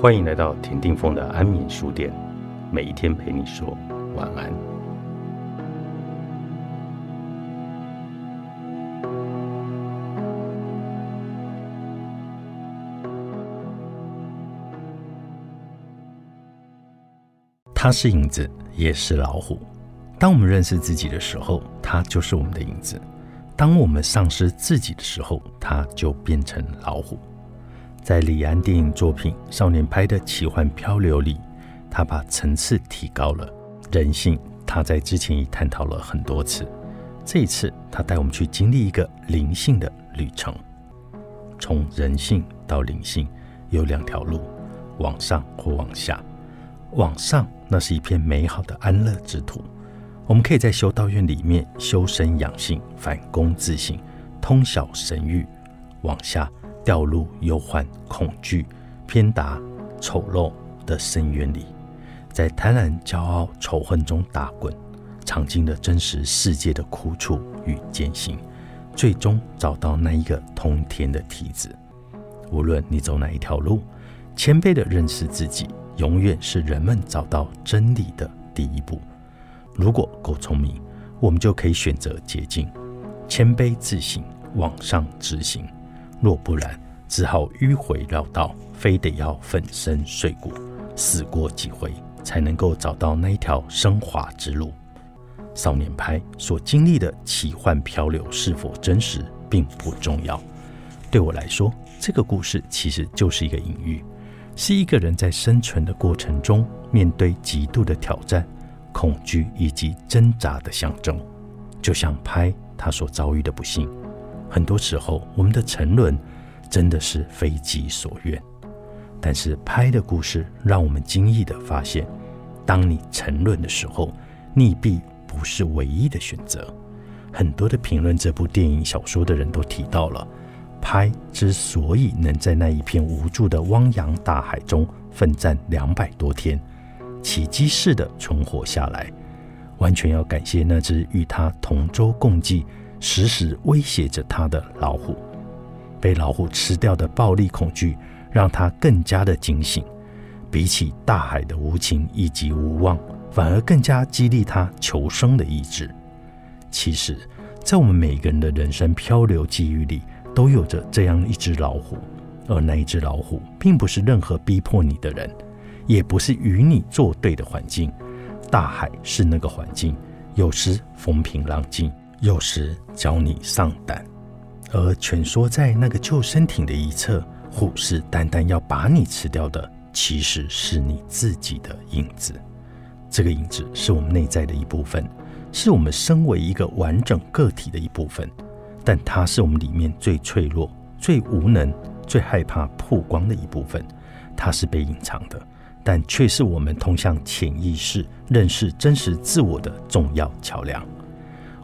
欢迎来到田定峰的安眠书店，每一天陪你说晚安。它是影子，也是老虎。当我们认识自己的时候，它就是我们的影子；当我们丧失自己的时候，它就变成老虎。在李安电影作品《少年派的奇幻漂流》里，他把层次提高了。人性，他在之前已探讨了很多次。这一次，他带我们去经历一个灵性的旅程。从人性到灵性，有两条路：往上或往下。往上，那是一片美好的安乐之土。我们可以在修道院里面修身养性、反躬自省、通晓神谕。往下。掉入忧患、恐惧、偏达、丑陋的深渊里，在贪婪、骄傲、仇恨中打滚，尝尽了真实世界的苦楚与艰辛，最终找到那一个通天的梯子。无论你走哪一条路，谦卑的认识自己，永远是人们找到真理的第一步。如果够聪明，我们就可以选择捷径，谦卑自省，往上执行。若不然，只好迂回绕道，非得要粉身碎骨，死过几回，才能够找到那一条升华之路。少年派所经历的奇幻漂流是否真实，并不重要。对我来说，这个故事其实就是一个隐喻，是一个人在生存的过程中，面对极度的挑战、恐惧以及挣扎的象征。就像拍他所遭遇的不幸。很多时候，我们的沉沦真的是非己所愿。但是拍的故事让我们惊异的发现，当你沉沦的时候，溺毙不是唯一的选择。很多的评论这部电影小说的人都提到了，拍之所以能在那一片无助的汪洋大海中奋战两百多天，奇迹似的存活下来，完全要感谢那只与他同舟共济。时时威胁着他的老虎，被老虎吃掉的暴力恐惧，让他更加的警醒。比起大海的无情以及无望，反而更加激励他求生的意志。其实，在我们每个人的人生漂流际遇里，都有着这样一只老虎，而那一只老虎，并不是任何逼迫你的人，也不是与你作对的环境。大海是那个环境，有时风平浪静。有时教你上胆，而蜷缩在那个救生艇的一侧，虎视眈眈要把你吃掉的，其实是你自己的影子。这个影子是我们内在的一部分，是我们身为一个完整个体的一部分，但它是我们里面最脆弱、最无能、最害怕曝光的一部分。它是被隐藏的，但却是我们通向潜意识、认识真实自我的重要桥梁。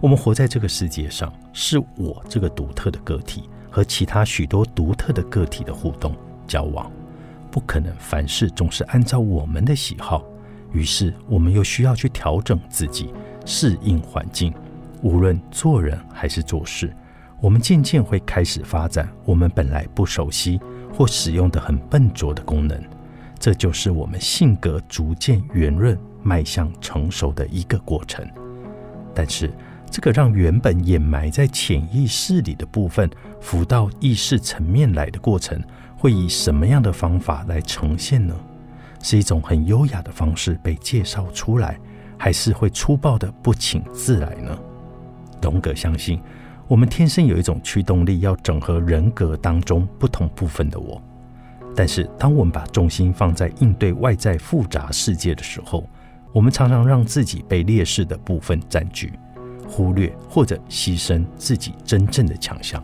我们活在这个世界上，是我这个独特的个体和其他许多独特的个体的互动交往，不可能凡事总是按照我们的喜好。于是，我们又需要去调整自己，适应环境。无论做人还是做事，我们渐渐会开始发展我们本来不熟悉或使用的很笨拙的功能。这就是我们性格逐渐圆润、迈向成熟的一个过程。但是，这个让原本掩埋在潜意识里的部分浮到意识层面来的过程，会以什么样的方法来呈现呢？是一种很优雅的方式被介绍出来，还是会粗暴的不请自来呢？荣格相信，我们天生有一种驱动力，要整合人格当中不同部分的我。但是，当我们把重心放在应对外在复杂世界的时候，我们常常让自己被劣势的部分占据。忽略或者牺牲自己真正的强项，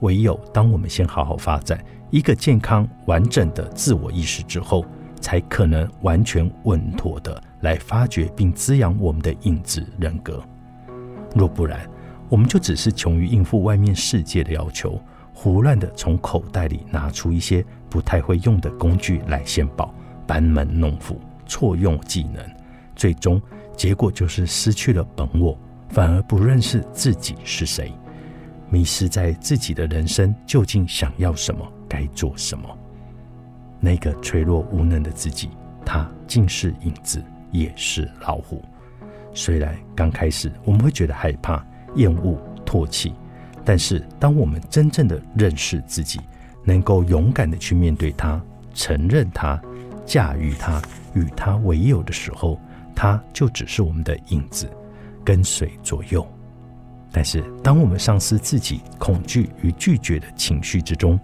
唯有当我们先好好发展一个健康完整的自我意识之后，才可能完全稳妥的来发掘并滋养我们的影子人格。若不然，我们就只是穷于应付外面世界的要求，胡乱的从口袋里拿出一些不太会用的工具来献宝，班门弄斧，错用技能，最终。结果就是失去了本我，反而不认识自己是谁，迷失在自己的人生究竟想要什么，该做什么。那个脆弱无能的自己，他竟是影子，也是老虎。虽然刚开始我们会觉得害怕、厌恶、唾弃，但是当我们真正的认识自己，能够勇敢的去面对它、承认它、驾驭它、与它为友的时候，它就只是我们的影子，跟随左右。但是当我们丧失自己、恐惧与拒绝的情绪之中，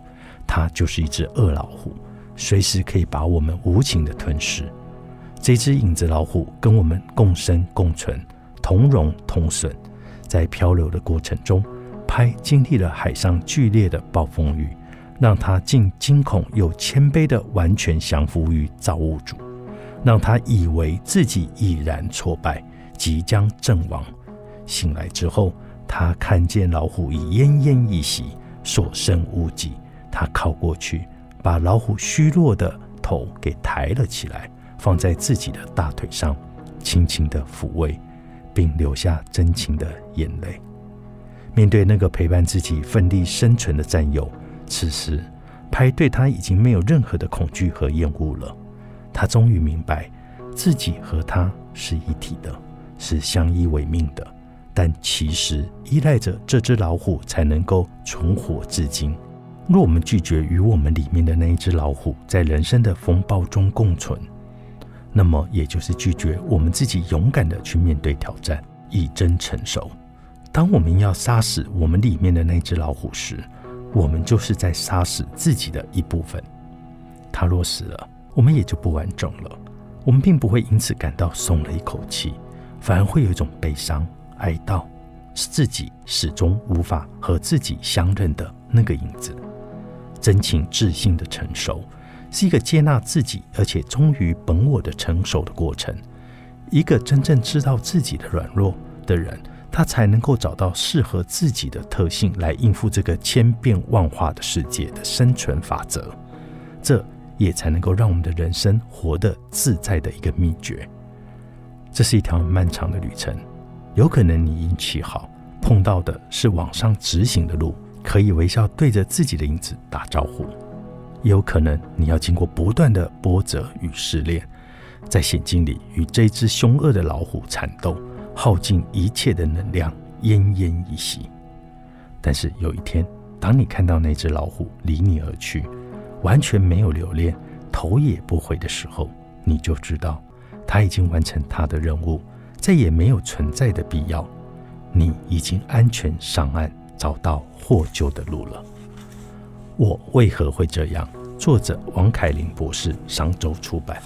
它就是一只恶老虎，随时可以把我们无情的吞噬。这只影子老虎跟我们共生共存，同荣同损，在漂流的过程中，拍经历了海上剧烈的暴风雨，让他竟惊恐又谦卑的完全降服于造物主，让他以为自己已然挫败，即将阵亡。醒来之后，他看见老虎已奄奄一息，所剩无几。他靠过去，把老虎虚弱的头给抬了起来，放在自己的大腿上，轻轻的抚慰，并流下真情的眼泪。面对那个陪伴自己奋力生存的战友，此时拍对他已经没有任何的恐惧和厌恶了。他终于明白，自己和他是一体的，是相依为命的。但其实依赖着这只老虎才能够存活至今。若我们拒绝与我们里面的那一只老虎在人生的风暴中共存，那么也就是拒绝我们自己勇敢的去面对挑战，以真成熟。当我们要杀死我们里面的那只老虎时，我们就是在杀死自己的一部分。他若死了，我们也就不完整了。我们并不会因此感到松了一口气，反而会有一种悲伤、哀悼，是自己始终无法和自己相认的那个影子。真情自信的成熟，是一个接纳自己，而且忠于本我的成熟的过程。一个真正知道自己的软弱的人，他才能够找到适合自己的特性来应付这个千变万化的世界的生存法则。这也才能够让我们的人生活得自在的一个秘诀。这是一条漫长的旅程，有可能你运气好，碰到的是往上直行的路。可以微笑对着自己的影子打招呼，也有可能你要经过不断的波折与试炼，在险境里与这只凶恶的老虎缠斗，耗尽一切的能量，奄奄一息。但是有一天，当你看到那只老虎离你而去，完全没有留恋，头也不回的时候，你就知道他已经完成他的任务，再也没有存在的必要，你已经安全上岸。找到获救的路了。我为何会这样？作者王凯琳博士，商周出版。